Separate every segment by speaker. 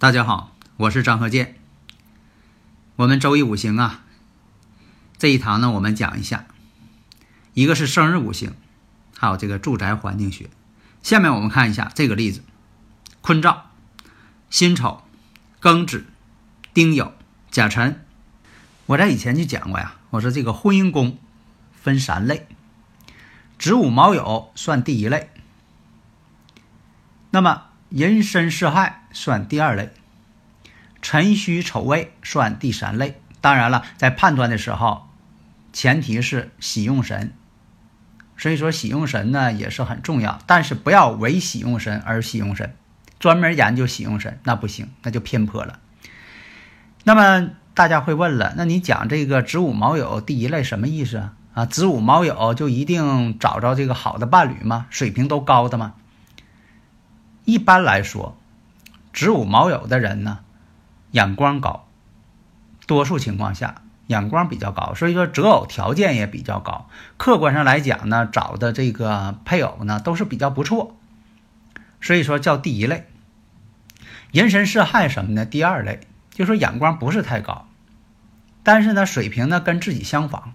Speaker 1: 大家好，我是张和建。我们周易五行啊，这一堂呢，我们讲一下，一个是生日五行，还有这个住宅环境学。下面我们看一下这个例子：坤兆、辛丑、庚子、丁酉、甲辰。我在以前就讲过呀，我说这个婚姻宫分三类，子午卯酉算第一类，那么寅申巳亥算第二类。辰戌丑未算第三类。当然了，在判断的时候，前提是喜用神。所以说喜用神呢也是很重要，但是不要为喜用神而喜用神，专门研究喜用神那不行，那就偏颇了。那么大家会问了，那你讲这个子午卯酉第一类什么意思啊？啊，子午卯酉就一定找着这个好的伴侣吗？水平都高的吗？一般来说，子午卯酉的人呢。眼光高，多数情况下眼光比较高，所以说择偶条件也比较高。客观上来讲呢，找的这个配偶呢都是比较不错，所以说叫第一类。寅申是亥什么呢？第二类，就说眼光不是太高，但是呢水平呢跟自己相仿。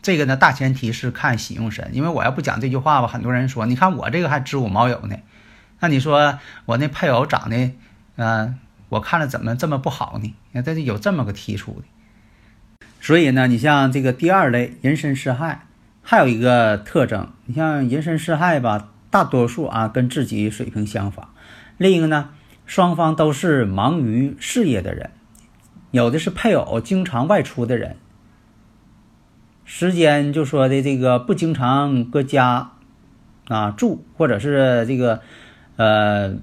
Speaker 1: 这个呢大前提是看喜用神，因为我要不讲这句话吧，很多人说，你看我这个还子午卯酉呢，那你说我那配偶长得，嗯。我看了怎么这么不好呢？你看，这是有这么个提出的。所以呢，你像这个第二类寅申巳亥，还有一个特征，你像寅申巳亥吧，大多数啊跟自己水平相仿。另一个呢，双方都是忙于事业的人，有的是配偶经常外出的人，时间就说的这个不经常搁家啊住，或者是这个呃。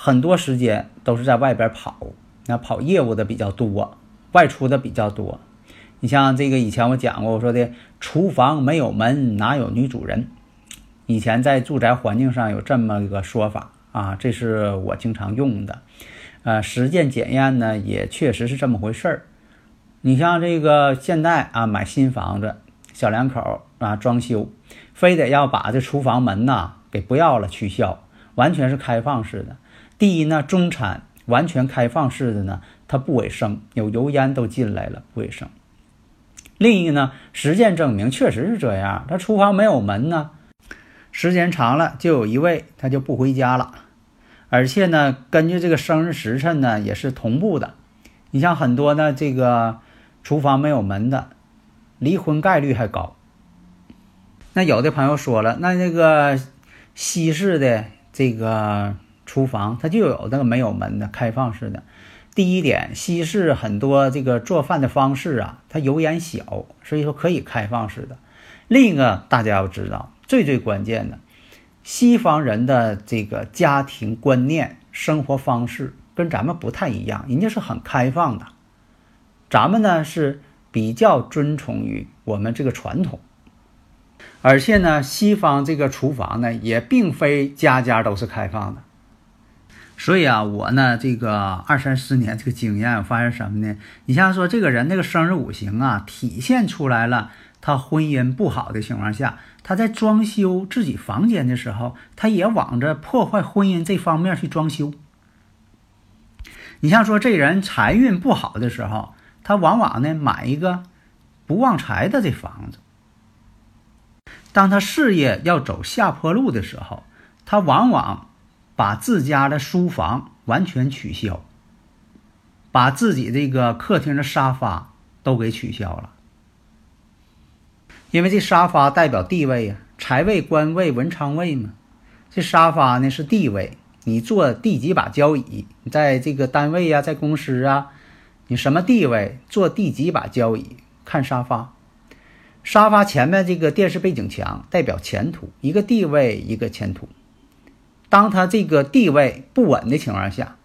Speaker 1: 很多时间都是在外边跑，那跑业务的比较多，外出的比较多。你像这个以前我讲过，我说的厨房没有门，哪有女主人？以前在住宅环境上有这么一个说法啊，这是我经常用的。呃，实践检验呢，也确实是这么回事儿。你像这个现在啊，买新房子，小两口啊装修，非得要把这厨房门呐给不要了，取消，完全是开放式的。第一呢，中产完全开放式的呢，它不卫生，有油烟都进来了，不卫生。另一个呢，实践证明确实是这样，他厨房没有门呢，时间长了就有一位他就不回家了，而且呢，根据这个生日时辰呢也是同步的。你像很多呢，这个厨房没有门的，离婚概率还高。那有的朋友说了，那那个西式的这个。厨房它就有那个没有门的开放式的。第一点，西式很多这个做饭的方式啊，它油烟小，所以说可以开放式的。另一个大家要知道，最最关键的，西方人的这个家庭观念、生活方式跟咱们不太一样，人家是很开放的，咱们呢是比较遵从于我们这个传统，而且呢，西方这个厨房呢也并非家家都是开放的。所以啊，我呢这个二三十年这个经验，我发现什么呢？你像说这个人那个生日五行啊，体现出来了，他婚姻不好的情况下，他在装修自己房间的时候，他也往着破坏婚姻这方面去装修。你像说这人财运不好的时候，他往往呢买一个不旺财的这房子。当他事业要走下坡路的时候，他往往。把自家的书房完全取消，把自己这个客厅的沙发都给取消了，因为这沙发代表地位呀，财位、官位、文昌位嘛。这沙发呢是地位，你坐第几把交椅，你在这个单位呀，在公司啊，你什么地位，坐第几把交椅，看沙发。沙发前面这个电视背景墙代表前途，一个地位，一个前途。当他这个地位不稳的情况下，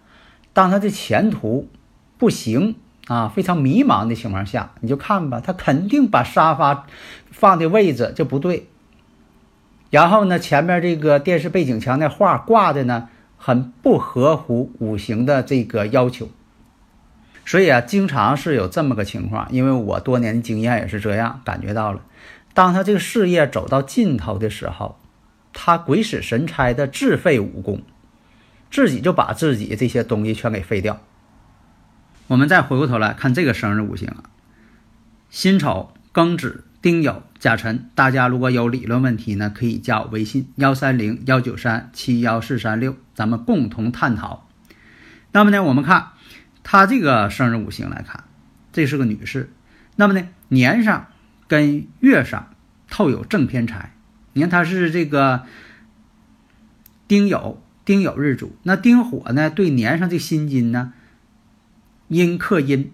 Speaker 1: 当他的前途不行啊，非常迷茫的情况下，你就看吧，他肯定把沙发放的位置就不对。然后呢，前面这个电视背景墙的画挂的呢，很不合乎五行的这个要求。所以啊，经常是有这么个情况，因为我多年的经验也是这样感觉到了。当他这个事业走到尽头的时候，他鬼使神差的自废武功，自己就把自己这些东西全给废掉。我们再回过头来看这个生日五行啊，辛丑、庚子、丁酉、甲辰。大家如果有理论问题呢，可以加我微信幺三零幺九三七幺四三六，咱们共同探讨。那么呢，我们看。她这个生日五行来看，这是个女士。那么呢，年上跟月上透有正偏财。你看她是这个丁酉，丁酉日主。那丁火呢，对年上这辛金呢，阴克阴，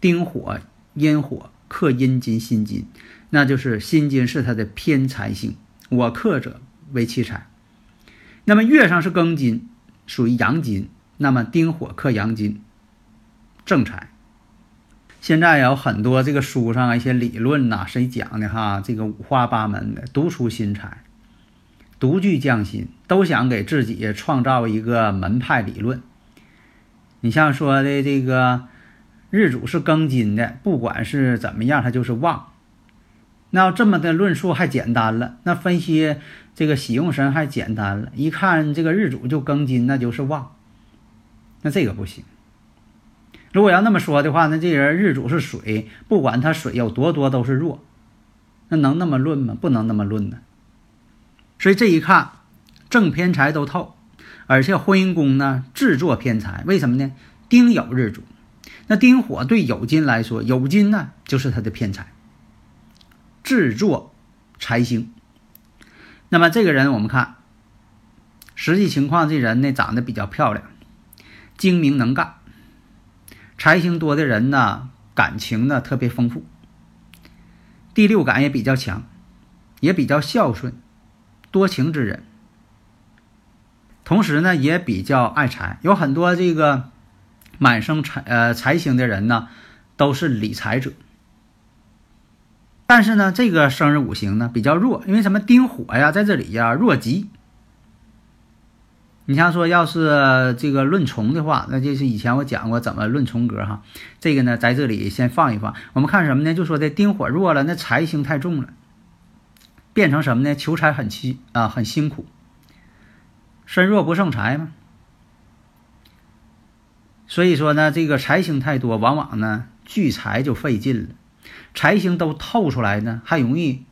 Speaker 1: 丁火阴火克阴金辛金，那就是辛金是它的偏财星。我克者为七财。那么月上是庚金，属于阳金。那么丁火克阳金。正财，现在有很多这个书上一些理论呐，谁讲的哈？这个五花八门的，独出心裁，独具匠心，都想给自己创造一个门派理论。你像说的这个日主是庚金的，不管是怎么样，他就是旺。那这么的论述还简单了，那分析这个喜用神还简单了，一看这个日主就庚金，那就是旺。那这个不行。如果要那么说的话，那这人日主是水，不管他水有多多都是弱，那能那么论吗？不能那么论呢。所以这一看，正偏财都透，而且婚姻宫呢制作偏财，为什么呢？丁酉日主，那丁火对酉金来说，酉金呢就是他的偏财，制作财星。那么这个人我们看，实际情况，这人呢长得比较漂亮，精明能干。财星多的人呢，感情呢特别丰富，第六感也比较强，也比较孝顺，多情之人。同时呢，也比较爱财，有很多这个满生财呃财星的人呢，都是理财者。但是呢，这个生日五行呢比较弱，因为什么？丁火呀，在这里呀弱极。你像说，要是这个论重的话，那就是以前我讲过怎么论重格哈。这个呢，在这里先放一放。我们看什么呢？就说这丁火弱了，那财星太重了，变成什么呢？求财很辛啊，很辛苦。身弱不胜财嘛。所以说呢，这个财星太多，往往呢聚财就费劲了。财星都透出来呢，还容易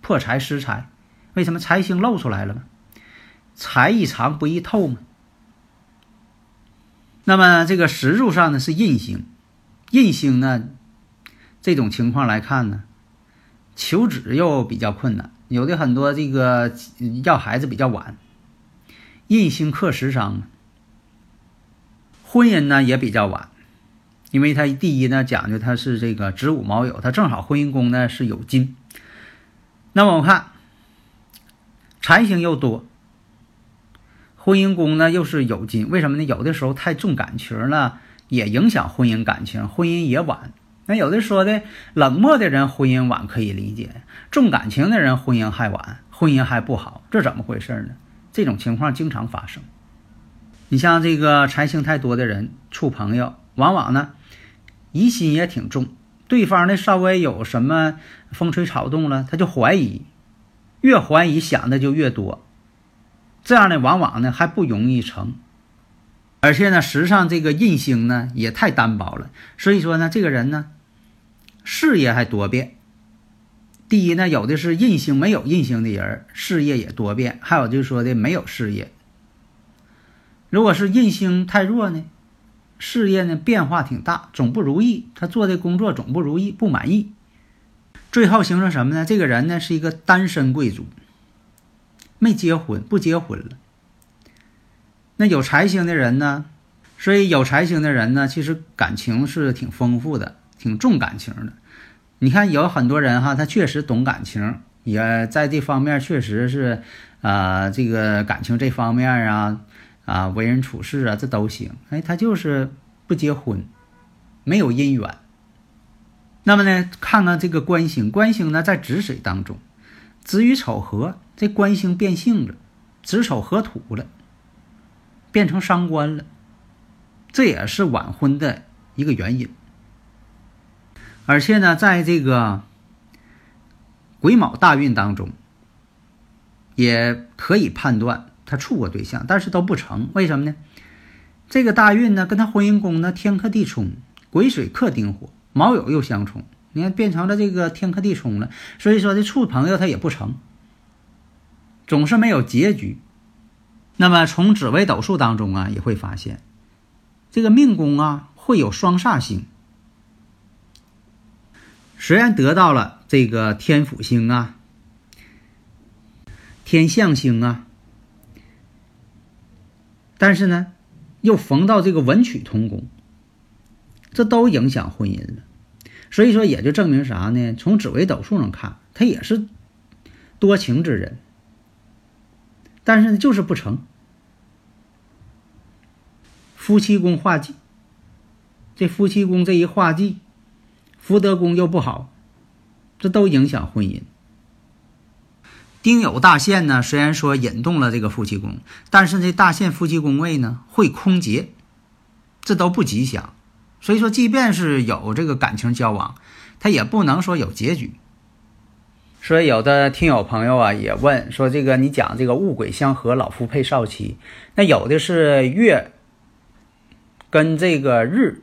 Speaker 1: 破财失财。为什么财星露出来了吗？财易藏不易透嘛。那么这个石柱上呢是印星，印星呢这种情况来看呢，求子又比较困难，有的很多这个要孩子比较晚。印星克食伤，婚姻呢也比较晚，因为他第一呢讲究他是这个子午卯酉，他正好婚姻宫呢是有金。那么我看财星又多。婚姻宫呢又是有金，为什么呢？有的时候太重感情了，也影响婚姻感情，婚姻也晚。那有的说的冷漠的人婚姻晚可以理解，重感情的人婚姻还晚，婚姻还不好，这怎么回事呢？这种情况经常发生。你像这个财星太多的人处朋友，往往呢疑心也挺重，对方呢稍微有什么风吹草动了，他就怀疑，越怀疑想的就越多。这样呢，往往呢还不容易成，而且呢，实际上这个印星呢也太单薄了。所以说呢，这个人呢，事业还多变。第一呢，有的是印星没有印星的人，事业也多变；还有就是说的没有事业。如果是印星太弱呢，事业呢变化挺大，总不如意，他做的工作总不如意，不满意。最后形成什么呢？这个人呢是一个单身贵族。没结婚，不结婚了。那有财星的人呢，所以有财星的人呢，其实感情是挺丰富的，挺重感情的。你看有很多人哈，他确实懂感情，也在这方面确实是，啊，这个感情这方面啊，啊，为人处事啊，这都行。哎，他就是不结婚，没有姻缘。那么呢，看看这个官星，官星呢在止水当中，子与丑合，这官星变性了，子丑合土了，变成伤官了。这也是晚婚的一个原因，而且呢，在这个癸卯大运当中，也可以判断他处过对象，但是都不成。为什么呢？这个大运呢，跟他婚姻宫呢天克地冲，癸水克丁火，卯酉又相冲，你看变成了这个天克地冲了。所以说，这处朋友他也不成，总是没有结局。那么从紫微斗数当中啊，也会发现。这个命宫啊，会有双煞星。虽然得到了这个天府星啊、天象星啊，但是呢，又逢到这个文曲同宫，这都影响婚姻了。所以说，也就证明啥呢？从紫微斗数上看，他也是多情之人，但是呢，就是不成。夫妻宫化忌，这夫妻宫这一化忌，福德宫又不好，这都影响婚姻。丁酉大限呢，虽然说引动了这个夫妻宫，但是这大限夫妻宫位呢会空劫，这都不吉祥。所以说，即便是有这个感情交往，他也不能说有结局。所以有的听友朋友啊也问说，这个你讲这个戊癸相合，老夫配少妻，那有的是月。跟这个日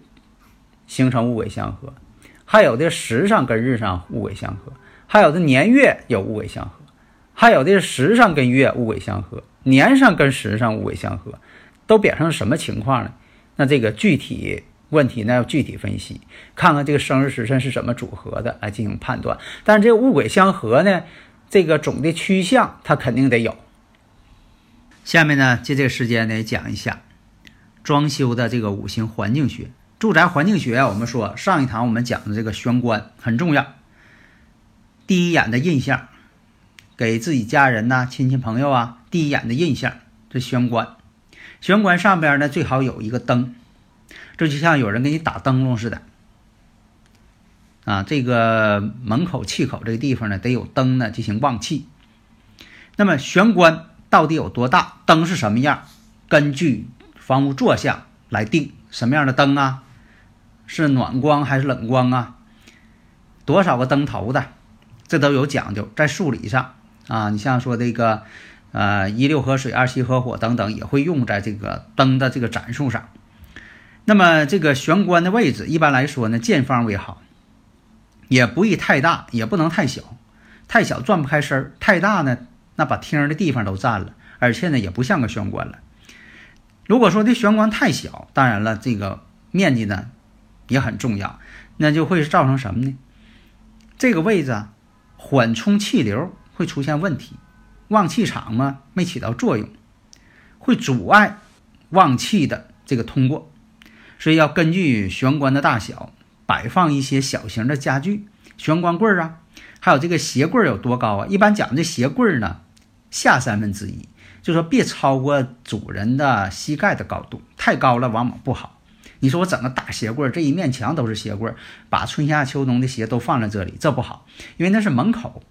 Speaker 1: 形成戊癸相合，还有的时上跟日上戊癸相合，还有的年月有戊癸相合，还有的时上跟月戊癸相合，年上跟时上戊癸相合，都表成什么情况呢？那这个具体问题呢要具体分析，看看这个生日时辰是怎么组合的来进行判断。但是这个戊癸相合呢，这个总的趋向它肯定得有。下面呢，借这个时间呢讲一下。装修的这个五行环境学，住宅环境学啊，我们说上一堂我们讲的这个玄关很重要。第一眼的印象，给自己家人呐、亲戚朋友啊，第一眼的印象，这玄关。玄关上边呢最好有一个灯，这就像有人给你打灯笼似的。啊，这个门口气口这个地方呢得有灯呢进行旺气。那么玄关到底有多大？灯是什么样？根据。房屋坐向来定什么样的灯啊？是暖光还是冷光啊？多少个灯头的？这都有讲究，在数理上啊。你像说这个，呃，一六合水，二七合火等等，也会用在这个灯的这个盏数上。那么这个玄关的位置，一般来说呢，见方为好，也不宜太大，也不能太小，太小转不开身儿，太大呢，那把厅的地方都占了，而且呢，也不像个玄关了。如果说这玄关太小，当然了，这个面积呢也很重要，那就会造成什么呢？这个位置啊，缓冲气流会出现问题，旺气场嘛没起到作用，会阻碍旺气的这个通过，所以要根据玄关的大小摆放一些小型的家具，玄关柜啊，还有这个鞋柜有多高啊？一般讲这鞋柜呢下三分之一。就说别超过主人的膝盖的高度，太高了往往不好。你说我整个大鞋柜，这一面墙都是鞋柜，把春夏秋冬的鞋都放在这里，这不好，因为那是门口，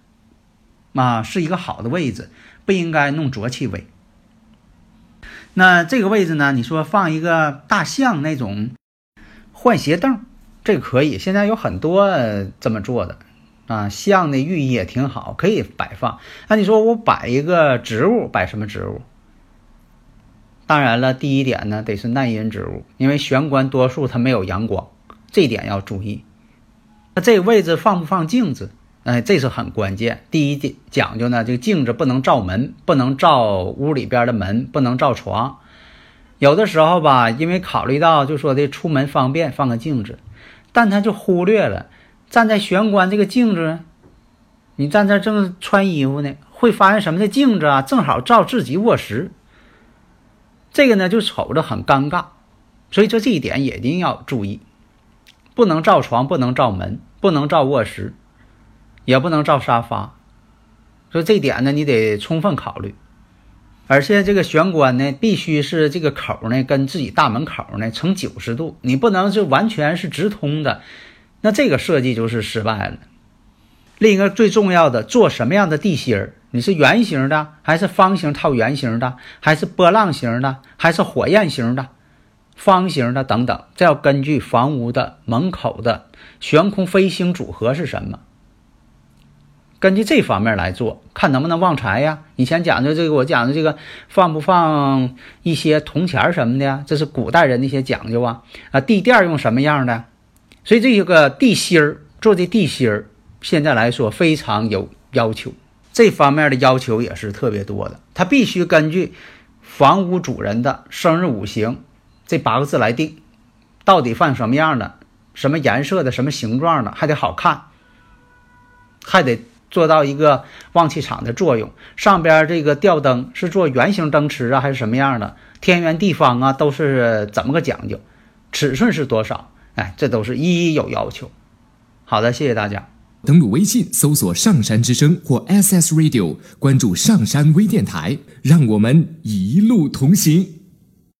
Speaker 1: 啊，是一个好的位置，不应该弄浊气味。那这个位置呢？你说放一个大象那种换鞋凳，这个可以，现在有很多这么做的。啊，象的寓意也挺好，可以摆放。那你说我摆一个植物，摆什么植物？当然了，第一点呢，得是耐阴植物，因为玄关多数它没有阳光，这点要注意。那这个位置放不放镜子？哎，这是很关键。第一点讲究呢，这个镜子不能照门，不能照屋里边的门，不能照床。有的时候吧，因为考虑到就说这出门方便，放个镜子，但他就忽略了。站在玄关这个镜子，你站这正穿衣服呢，会发现什么？这镜子啊，正好照自己卧室。这个呢，就瞅着很尴尬。所以说这一点也一定要注意，不能照床，不能照门，不能照卧室，也不能照沙发。所以这点呢，你得充分考虑。而且这个玄关呢，必须是这个口呢跟自己大门口呢成九十度，你不能是完全是直通的，那这个设计就是失败了。另一个最重要的，做什么样的地心儿？你是圆形的，还是方形套圆形的，还是波浪形的，还是火焰形的、方形的等等？这要根据房屋的门口的悬空飞星组合是什么。根据这方面来做，看能不能旺财呀？以前讲的这个，我讲的这个放不放一些铜钱什么的呀？这是古代人的一些讲究啊。啊，地垫用什么样的？所以这个地心儿做的地心儿，现在来说非常有要求，这方面的要求也是特别多的。它必须根据房屋主人的生日五行这八个字来定，到底放什么样的、什么颜色的、什么形状的，还得好看，还得。做到一个旺气场的作用，上边这个吊灯是做圆形灯池啊，还是什么样的？天圆地方啊，都是怎么个讲究？尺寸是多少？哎，这都是一一有要求。好的，谢谢大家。
Speaker 2: 登录微信搜索“上山之声”或 SS Radio，关注上山微电台，让我们一路同行。